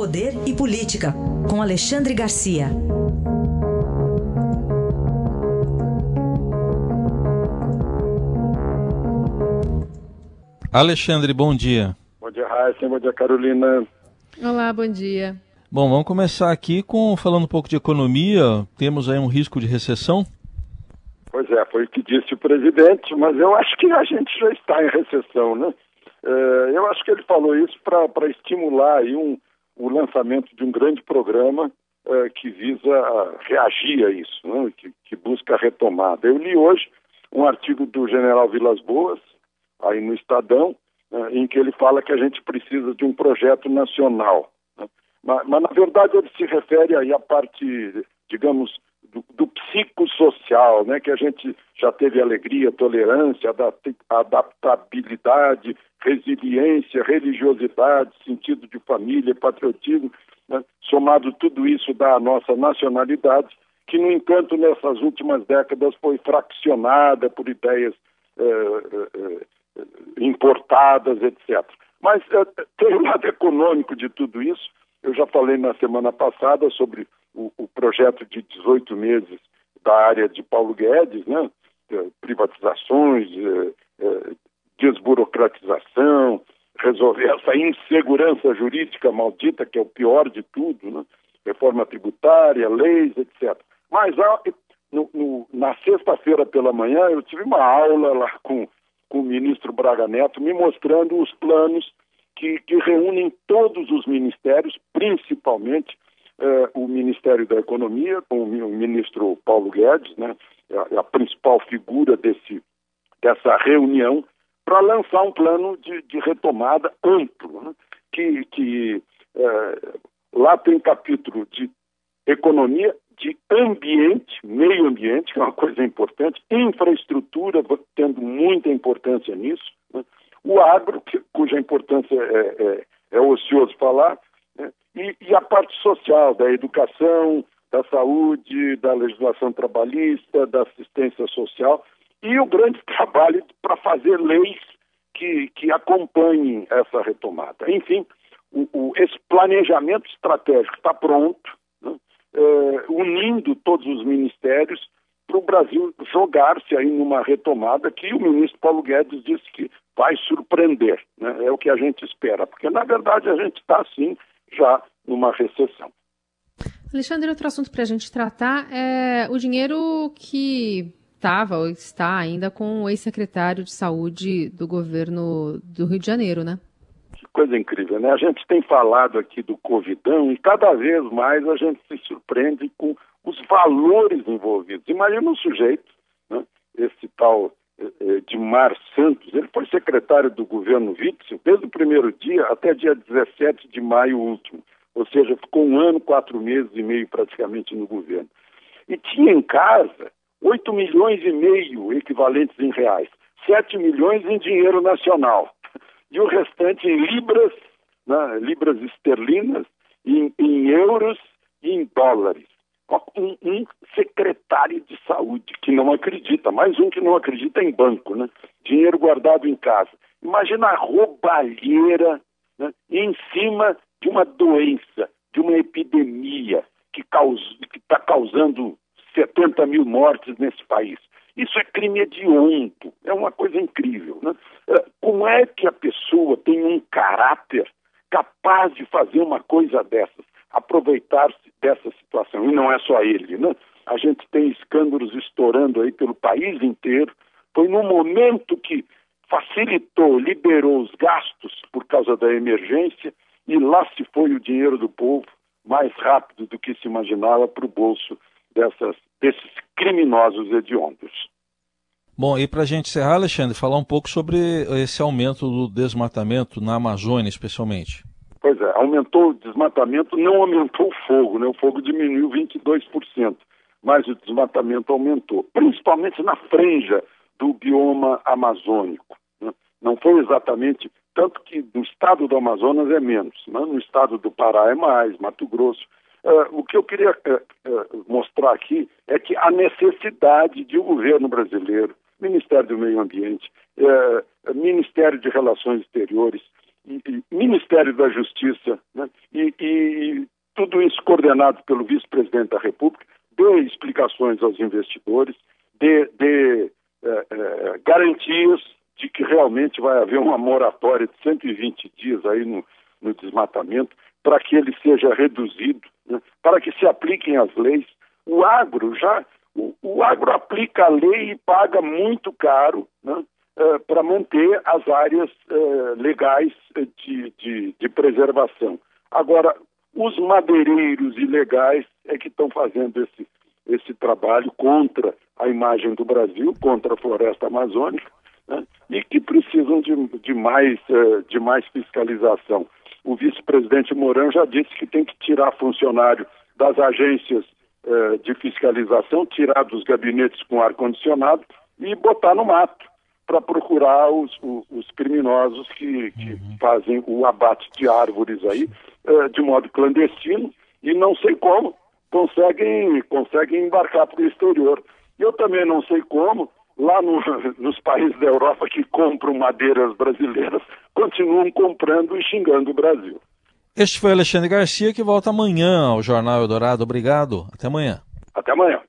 Poder e Política, com Alexandre Garcia. Alexandre, bom dia. Bom dia, Raíssa. Bom dia, Carolina. Olá, bom dia. Bom, vamos começar aqui com falando um pouco de economia. Temos aí um risco de recessão? Pois é, foi o que disse o presidente, mas eu acho que a gente já está em recessão, né? É, eu acho que ele falou isso para estimular aí um, o lançamento de um grande programa é, que visa reagir a isso, né? que, que busca retomada. Eu li hoje um artigo do general Vilas Boas, aí no Estadão, é, em que ele fala que a gente precisa de um projeto nacional mas, mas, na verdade, ele se refere aí à parte, digamos, do, psicossocial, né? que a gente já teve alegria, tolerância, adaptabilidade, resiliência, religiosidade, sentido de família, patriotismo, né? somado tudo isso da nossa nacionalidade, que, no entanto, nessas últimas décadas foi fraccionada por ideias eh, eh, eh importadas, etc. Mas tem o lado econômico de tudo isso, eu já falei na semana passada sobre o, projeto de 18 meses da área de Paulo Guedes, né? É, privatizações, é, é, desburocratização, resolver essa insegurança jurídica maldita, que é o pior de tudo, né? reforma tributária, leis, etc. Mas no, no, na sexta-feira pela manhã eu tive uma aula lá com, com o ministro Braga Neto me mostrando os planos que, que reúnem todos os ministérios, principalmente eh, o Ministério da Economia, com o ministro Paulo Guedes, né, é a, a principal figura desse, dessa reunião, para lançar um plano de, de retomada amplo, né, que, que lá tem capítulo de economia, de ambiente, meio ambiente, que é uma coisa importante, infraestrutura, tendo muita importância nisso, né, o agro, que, cuja importância é, é, é ocioso falar? E, e, a parte social, da educação, da saúde, da legislação trabalhista, da assistência social, e o grande trabalho para fazer leis que, que acompanhem essa retomada. Enfim, o, o, esse planejamento estratégico está pronto, né? é, unindo todos os ministérios para o Brasil jogar-se aí numa retomada que o ministro Paulo Guedes disse que vai surpreender, né? é o que a gente espera, porque na verdade a gente está sim já numa recessão. Alexandre, outro assunto para a gente tratar é o dinheiro que estava ou está ainda com o ex-secretário de saúde do governo do Rio de Janeiro, né? Que coisa incrível, né? A gente tem falado aqui do Covidão e cada vez mais a gente se surpreende com os valores envolvidos. Imagina um sujeito, né, esse tal de Mar Santos, ele foi secretário do governo Witzel desde o primeiro dia até dia 17 de maio último, ou seja, ficou um ano, quatro meses e meio praticamente no governo. E tinha em casa 8 milhões e meio equivalentes em reais, 7 milhões em dinheiro nacional, e o restante em libras, né, libras esterlinas, em, em euros e em dólares um, um, secretário de saúde que não acredita, mais um que não acredita em banco, né? Dinheiro guardado em casa. Imagina a roubalheira né? em cima de uma doença, de uma epidemia que está causando 70 mil mortes nesse país. Isso é crime hediondo, é uma coisa incrível. Né? É, como é que a pessoa tem um caráter capaz de fazer uma coisa dessas? aproveitar-se dessa situação. E não é só ele, né? A gente tem escândalos estourando aí pelo país inteiro. Foi no momento que facilitou, liberou os gastos por causa da emergência e lá se foi o dinheiro do povo mais rápido do que se imaginava para o bolso dessas, desses criminosos hediondos. Bom, e para a gente encerrar, Alexandre, falar um pouco sobre esse aumento do desmatamento na Amazônia, especialmente. Pois é, aumentou o desmatamento, não aumentou o fogo, né? O fogo diminuiu 22%, mas o desmatamento aumentou, principalmente na franja do bioma amazônico. Né? Não foi exatamente, tanto que no estado do Amazonas é menos, né? no estado do Pará é mais, Mato Grosso. Uh, o que eu queria uh, uh, mostrar aqui é que a necessidade de o um governo brasileiro, Ministério do Meio Ambiente, Ministério de Relações Exteriores, Ministério da Justiça, né, e, e tudo isso coordenado pelo vice-presidente da República, dê explicações aos investidores, dê, dê é, é, garantias de que realmente vai haver uma moratória de 120 dias aí no, no desmatamento, para que ele seja reduzido, né, para que se apliquem as leis. O agro já, o, o agro aplica a lei e paga muito caro né, para manter as áreas é, legais de, de, de preservação. Agora, os madeireiros ilegais é que estão fazendo esse, esse trabalho contra a imagem do Brasil, contra a floresta amazônica, né, e que precisam de, de, mais, de mais fiscalização. O vice-presidente Mourão já disse que tem que tirar funcionário das agências de fiscalização, tirar dos gabinetes com ar-condicionado e botar no mato para procurar os, os, os, criminosos que, que uhum. fazem o abate de árvores aí uh, de modo clandestino e não sei como conseguem, conseguem embarcar para o exterior. Eu também não sei como, lá no, nos países da Europa que compram madeiras brasileiras, continuam comprando e xingando o Brasil. Este foi Alexandre Garcia, que volta amanhã ao Jornal Eldorado. Obrigado. Até amanhã. Até amanhã.